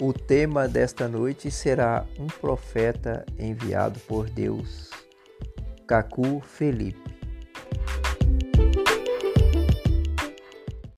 O tema desta noite será um profeta enviado por Deus, Cacu Felipe.